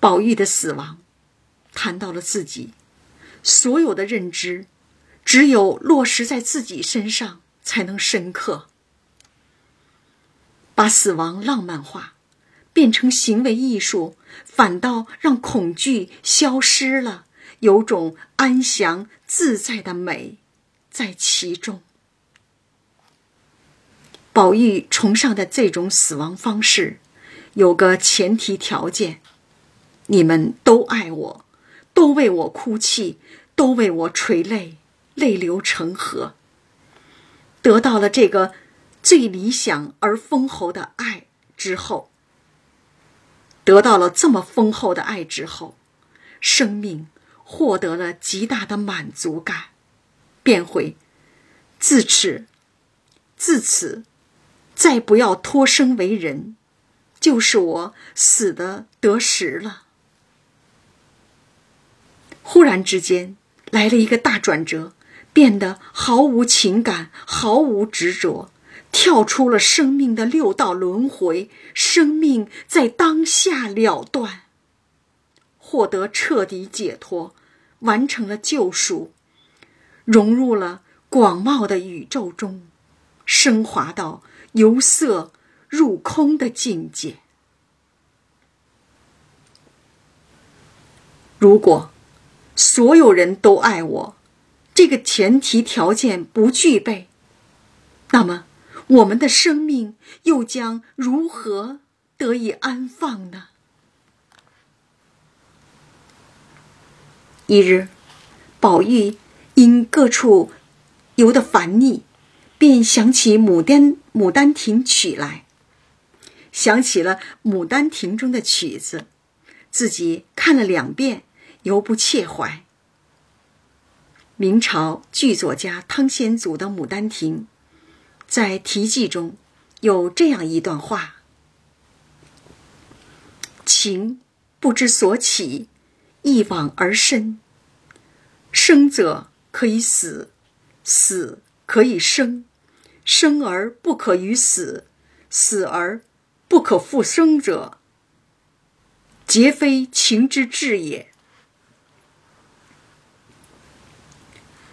宝玉的死亡，谈到了自己所有的认知，只有落实在自己身上才能深刻。把死亡浪漫化，变成行为艺术，反倒让恐惧消失了，有种安详自在的美在其中。宝玉崇尚的这种死亡方式，有个前提条件：你们都爱我，都为我哭泣，都为我垂泪，泪流成河。得到了这个。最理想而丰厚的爱之后，得到了这么丰厚的爱之后，生命获得了极大的满足感，便会自此自此再不要托生为人，就是我死的得时了。忽然之间来了一个大转折，变得毫无情感，毫无执着。跳出了生命的六道轮回，生命在当下了断，获得彻底解脱，完成了救赎，融入了广袤的宇宙中，升华到由色入空的境界。如果所有人都爱我，这个前提条件不具备，那么。我们的生命又将如何得以安放呢？一日，宝玉因各处游得烦腻，便想起《牡丹牡丹亭》曲来，想起了《牡丹亭》中的曲子，自己看了两遍，犹不切怀。明朝剧作家汤显祖的《牡丹亭》。在题记中，有这样一段话：“情不知所起，一往而深。生者可以死，死可以生，生而不可与死，死而不可复生者，皆非情之至也。”《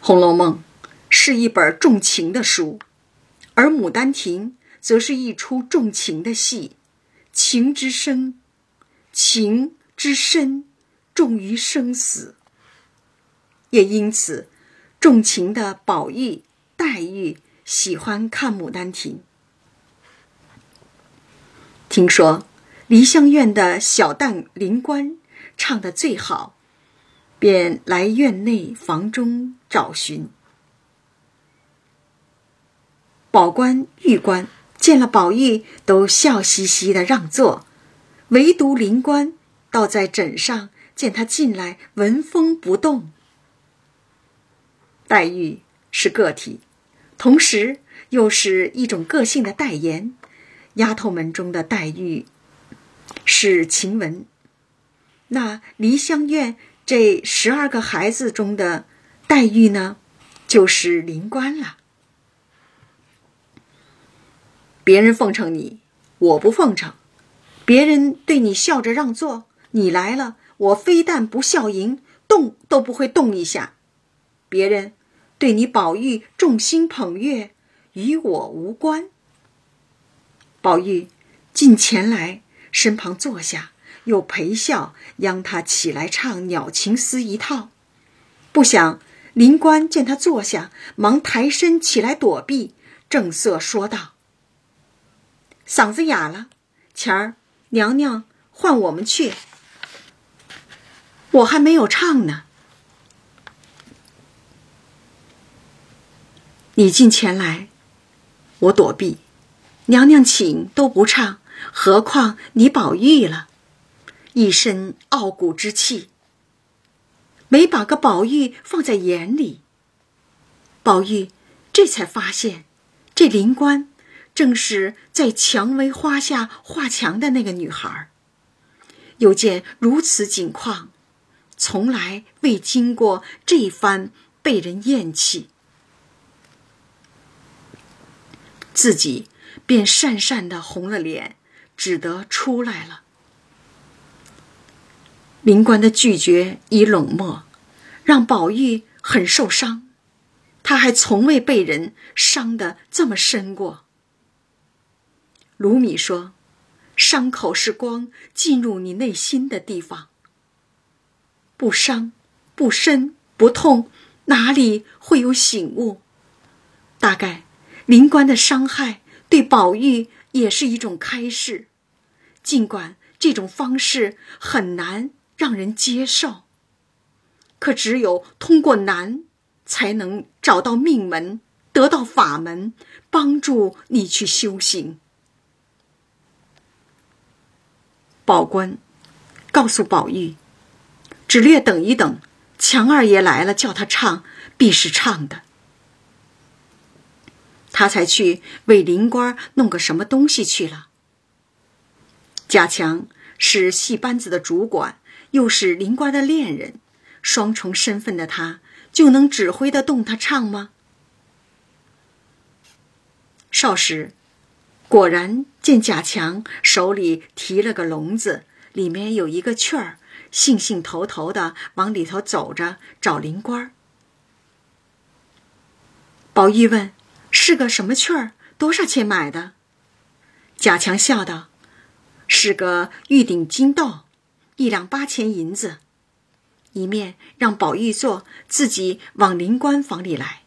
红楼梦》是一本重情的书。而《牡丹亭》则是一出重情的戏，情之深，情之深，重于生死。也因此，重情的宝玉、黛玉喜欢看《牡丹亭》。听说梨香院的小旦灵官唱得最好，便来院内房中找寻。宝官、玉官见了宝玉，都笑嘻嘻的让座，唯独林官倒在枕上，见他进来，纹风不动。黛玉是个体，同时又是一种个性的代言。丫头们中的黛玉是晴雯，那梨香院这十二个孩子中的黛玉呢，就是灵官了。别人奉承你，我不奉承；别人对你笑着让座，你来了，我非但不笑迎，动都不会动一下。别人对你宝玉众星捧月，与我无关。宝玉近前来，身旁坐下，又陪笑央他起来唱鸟情思一套。不想林官见他坐下，忙抬身起来躲避，正色说道。嗓子哑了，前儿娘娘唤我们去，我还没有唱呢。你进前来，我躲避，娘娘请都不唱，何况你宝玉了？一身傲骨之气，没把个宝玉放在眼里。宝玉这才发现，这灵官正是在蔷薇花下画墙的那个女孩。又见如此景况，从来未经过这番被人厌弃，自己便讪讪的红了脸，只得出来了。灵官的拒绝与冷漠，让宝玉很受伤。他还从未被人伤得这么深过。卢米说：“伤口是光进入你内心的地方，不伤、不深、不痛，哪里会有醒悟？大概灵官的伤害对宝玉也是一种开示，尽管这种方式很难。”让人接受，可只有通过难，才能找到命门，得到法门，帮助你去修行。宝官告诉宝玉，只略等一等，强二爷来了，叫他唱，必是唱的。他才去为灵官弄个什么东西去了。贾强是戏班子的主管。又是灵官的恋人，双重身份的他，就能指挥得动他唱吗？少时，果然见贾强手里提了个笼子，里面有一个雀儿，兴兴头头的往里头走着找灵官。宝玉问：“是个什么雀儿？多少钱买的？”贾强笑道：“是个玉顶金豆。”一两八钱银子，一面让宝玉坐，自己往灵官房里来。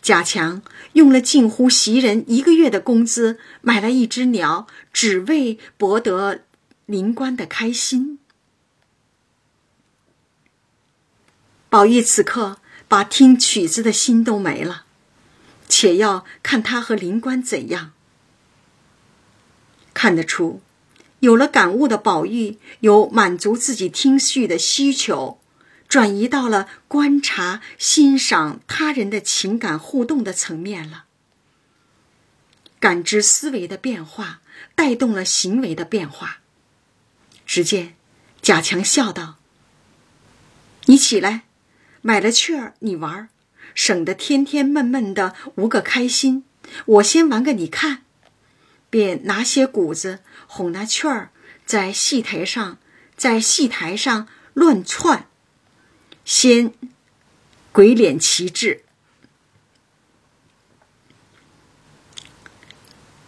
贾强用了近乎袭人一个月的工资买了一只鸟，只为博得灵官的开心。宝玉此刻把听曲子的心都没了，且要看他和灵官怎样。看得出。有了感悟的宝玉，有满足自己听序的需求，转移到了观察、欣赏他人的情感互动的层面了。感知思维的变化，带动了行为的变化。只见贾强笑道：“你起来，买了雀儿，你玩，省得天天闷闷的无个开心。我先玩个你看。”便拿些谷子哄那雀儿，在戏台上，在戏台上乱窜，先鬼脸齐至。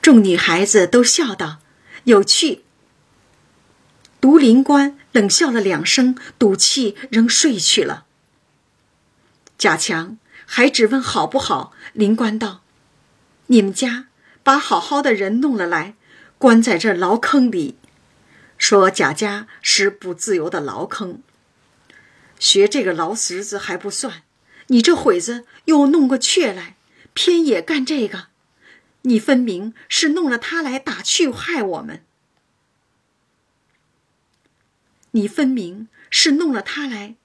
众女孩子都笑道：“有趣。”独灵官冷笑了两声，赌气仍睡去了。贾强还只问好不好，灵官道：“你们家。”把好好的人弄了来，关在这牢坑里，说贾家是不自由的牢坑。学这个牢石子还不算，你这会子又弄个雀来，偏也干这个，你分明是弄了他来打趣害我们。你分明是弄了他来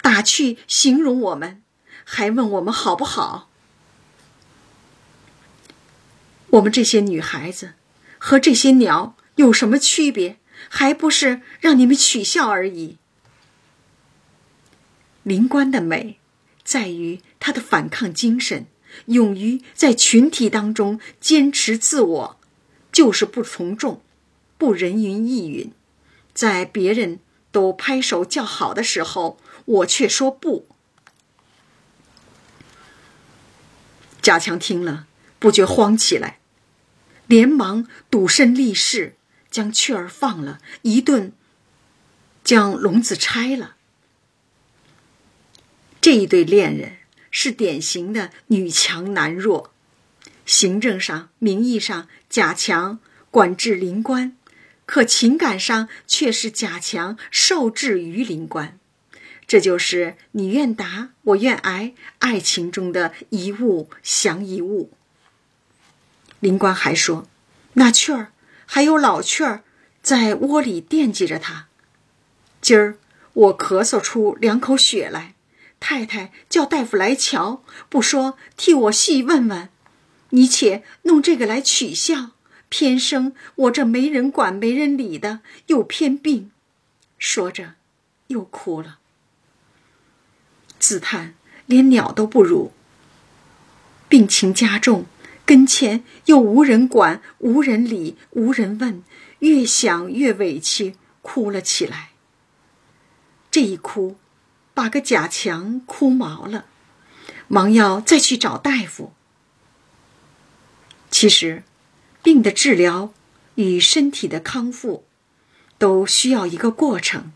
打趣形容我们，还问我们好不好？我们这些女孩子和这些鸟有什么区别？还不是让你们取笑而已。灵官的美，在于他的反抗精神，勇于在群体当中坚持自我，就是不从众，不人云亦云。在别人都拍手叫好的时候，我却说不。贾强听了，不觉慌起来。连忙赌身立誓，将雀儿放了，一顿将笼子拆了。这一对恋人是典型的女强男弱，行政上、名义上贾强管制灵官，可情感上却是贾强受制于灵官。这就是你愿答我愿挨，爱情中的一物降一物。灵官还说：“那雀儿还有老雀儿在窝里惦记着他。今儿我咳嗽出两口血来，太太叫大夫来瞧，不说替我细问问，你且弄这个来取笑。偏生我这没人管、没人理的，又偏病。说着，又哭了，自叹连鸟都不如。病情加重，跟前又无人管、无人理、无人问，越想越委屈，哭了起来。这一哭，把个贾强哭毛了，忙要再去找大夫。其实，病的治疗与身体的康复，都需要一个过程。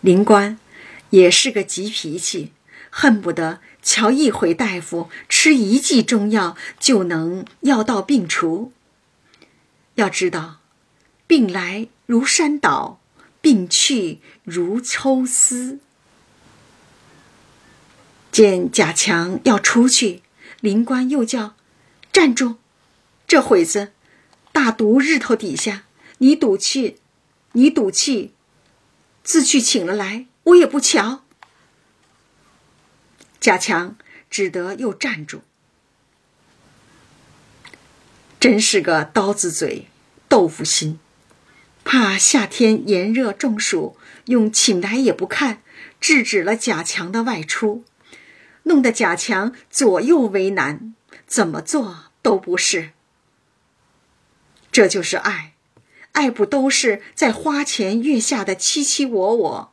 林官也是个急脾气，恨不得瞧一回大夫，吃一剂中药就能药到病除。要知道，病来如山倒。病去如抽丝。见贾强要出去，林官又叫：“站住！这会子大毒日头底下，你赌气，你赌气，自去请了来，我也不瞧。”贾强只得又站住。真是个刀子嘴豆腐心。怕夏天炎热中暑，用请来也不看，制止了贾强的外出，弄得贾强左右为难，怎么做都不是。这就是爱，爱不都是在花前月下的卿卿我我？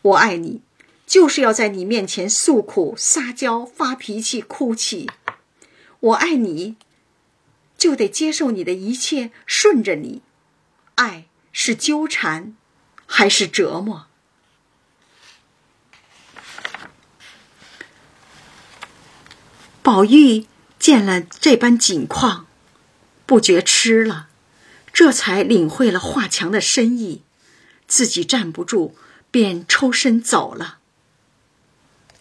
我爱你，就是要在你面前诉苦、撒娇、发脾气、哭泣。我爱你，就得接受你的一切，顺着你，爱。是纠缠，还是折磨？宝玉见了这般景况，不觉吃了，这才领会了华强的深意，自己站不住，便抽身走了。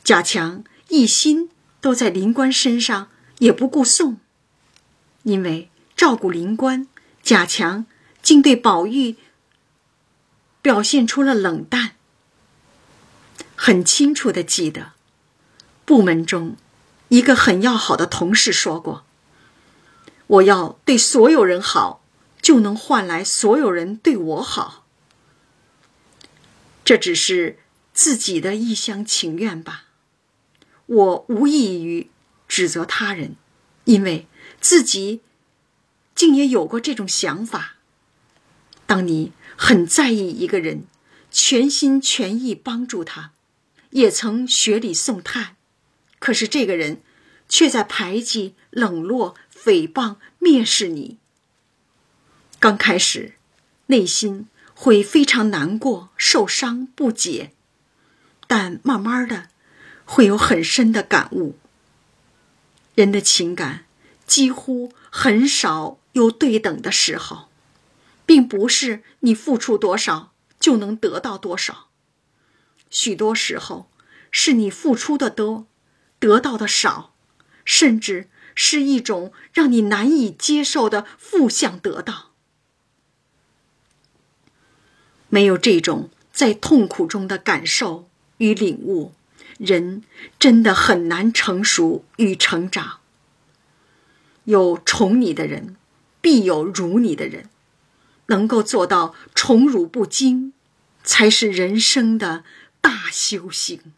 贾强一心都在灵官身上，也不顾送，因为照顾灵官，贾强。竟对宝玉表现出了冷淡。很清楚的记得，部门中一个很要好的同事说过：“我要对所有人好，就能换来所有人对我好。”这只是自己的一厢情愿吧。我无异于指责他人，因为自己竟也有过这种想法。当你很在意一个人，全心全意帮助他，也曾雪里送炭，可是这个人却在排挤、冷落、诽谤、蔑视你。刚开始，内心会非常难过、受伤、不解，但慢慢的，会有很深的感悟。人的情感几乎很少有对等的时候。并不是你付出多少就能得到多少，许多时候是你付出的多，得到的少，甚至是一种让你难以接受的负向得到。没有这种在痛苦中的感受与领悟，人真的很难成熟与成长。有宠你的人，必有辱你的人。能够做到宠辱不惊，才是人生的大修行。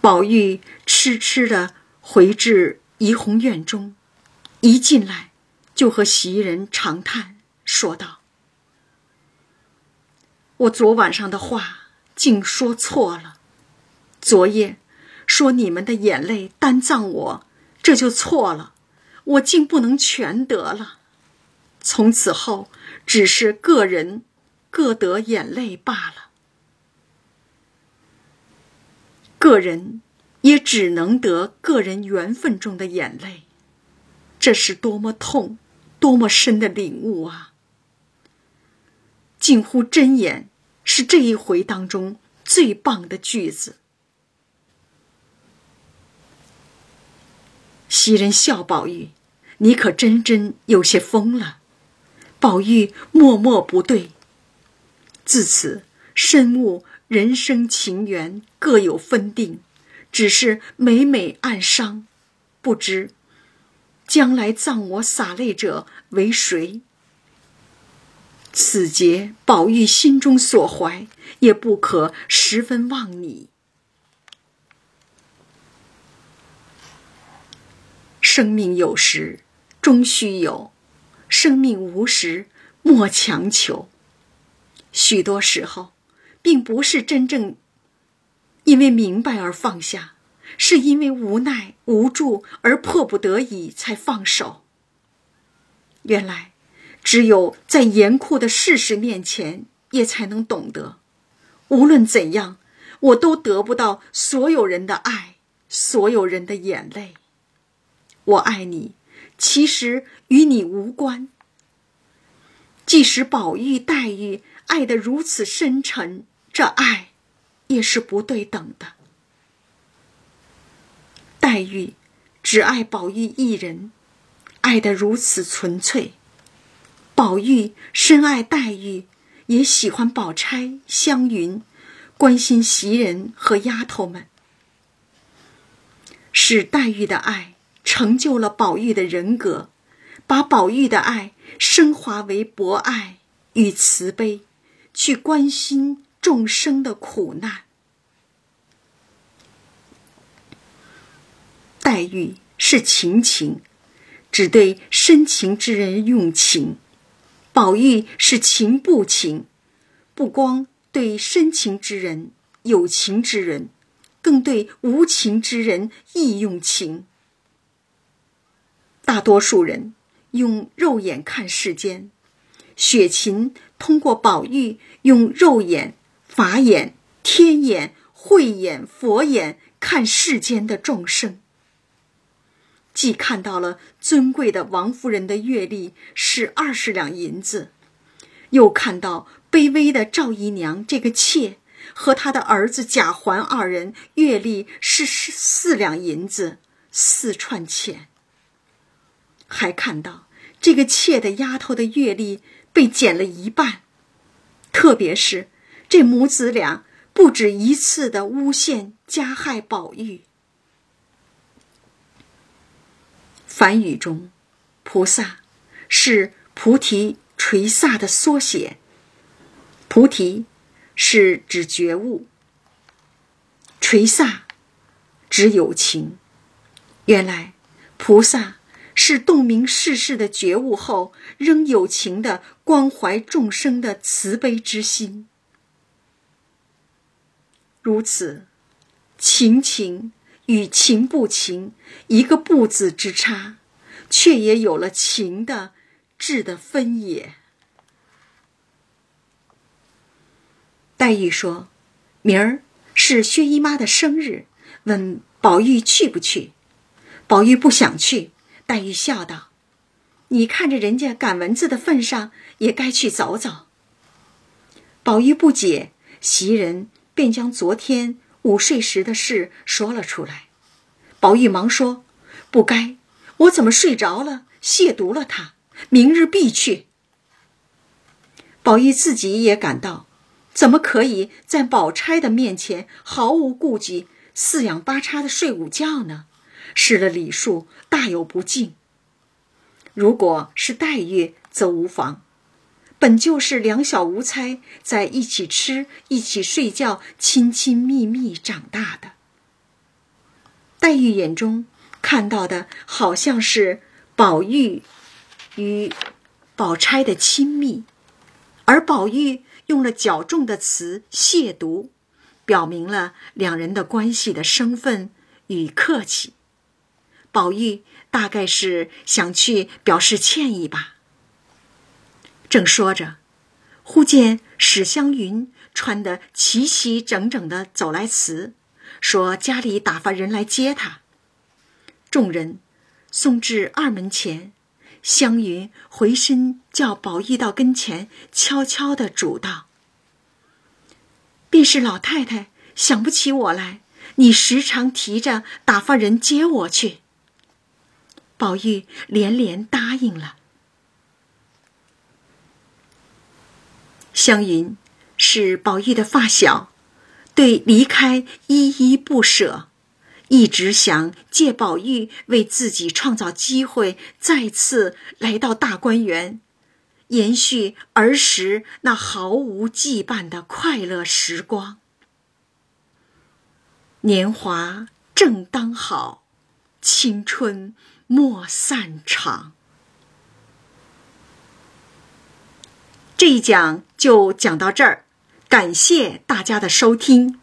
宝玉痴痴的回至怡红院中，一进来就和袭人长叹，说道：“我昨晚上的话竟说错了。昨夜说你们的眼泪担葬我，这就错了。”我竟不能全得了，从此后只是个人各得眼泪罢了。个人也只能得个人缘分中的眼泪，这是多么痛、多么深的领悟啊！近乎真言，是这一回当中最棒的句子。袭人笑宝玉：“你可真真有些疯了。”宝玉默默不对。自此，深悟人生情缘各有分定，只是每每暗伤，不知将来葬我洒泪者为谁。此劫宝玉心中所怀，也不可十分忘你。生命有时终须有，生命无时莫强求。许多时候，并不是真正因为明白而放下，是因为无奈无助而迫不得已才放手。原来。只有在严酷的事实面前，也才能懂得，无论怎样，我都得不到所有人的爱，所有人的眼泪。我爱你，其实与你无关。即使宝玉、黛玉爱得如此深沉，这爱也是不对等的。黛玉只爱宝玉一人，爱得如此纯粹。宝玉深爱黛玉，也喜欢宝钗、湘云，关心袭人和丫头们，使黛玉的爱成就了宝玉的人格，把宝玉的爱升华为博爱与慈悲，去关心众生的苦难。黛玉是情情，只对深情之人用情。宝玉是情不情，不光对深情之人、有情之人，更对无情之人亦用情。大多数人用肉眼看世间，雪琴通过宝玉用肉眼、法眼、天眼、慧眼、佛眼看世间的众生。既看到了尊贵的王夫人的月例是二十两银子，又看到卑微的赵姨娘这个妾和她的儿子贾环二人月例是四两银子四串钱，还看到这个妾的丫头的月例被减了一半，特别是这母子俩不止一次的诬陷加害宝玉。梵语中，菩萨是菩提垂萨的缩写。菩提是指觉悟，垂萨指有情。原来，菩萨是洞明世事的觉悟后，仍有情的关怀众生的慈悲之心。如此，情情。与情不情，一个不字之差，却也有了情的质的分野。黛玉说：“明儿是薛姨妈的生日，问宝玉去不去。”宝玉不想去。黛玉笑道：“你看着人家赶蚊子的份上，也该去走走。”宝玉不解，袭人便将昨天。午睡时的事说了出来，宝玉忙说：“不该，我怎么睡着了，亵渎了他？明日必去。”宝玉自己也感到，怎么可以在宝钗的面前毫无顾忌、四仰八叉的睡午觉呢？失了礼数，大有不敬。如果是黛玉，则无妨。本就是两小无猜，在一起吃、一起睡觉、亲亲密密长大的。黛玉眼中看到的，好像是宝玉与宝钗的亲密，而宝玉用了较重的词“亵渎”，表明了两人的关系的身份与客气。宝玉大概是想去表示歉意吧。正说着，忽见史湘云穿得齐齐整整的走来辞，说家里打发人来接他。众人送至二门前，湘云回身叫宝玉到跟前，悄悄的嘱道：“便是老太太想不起我来，你时常提着打发人接我去。”宝玉连连答应了。湘云是宝玉的发小，对离开依依不舍，一直想借宝玉为自己创造机会，再次来到大观园，延续儿时那毫无羁绊的快乐时光。年华正当好，青春莫散场。这一讲就讲到这儿，感谢大家的收听。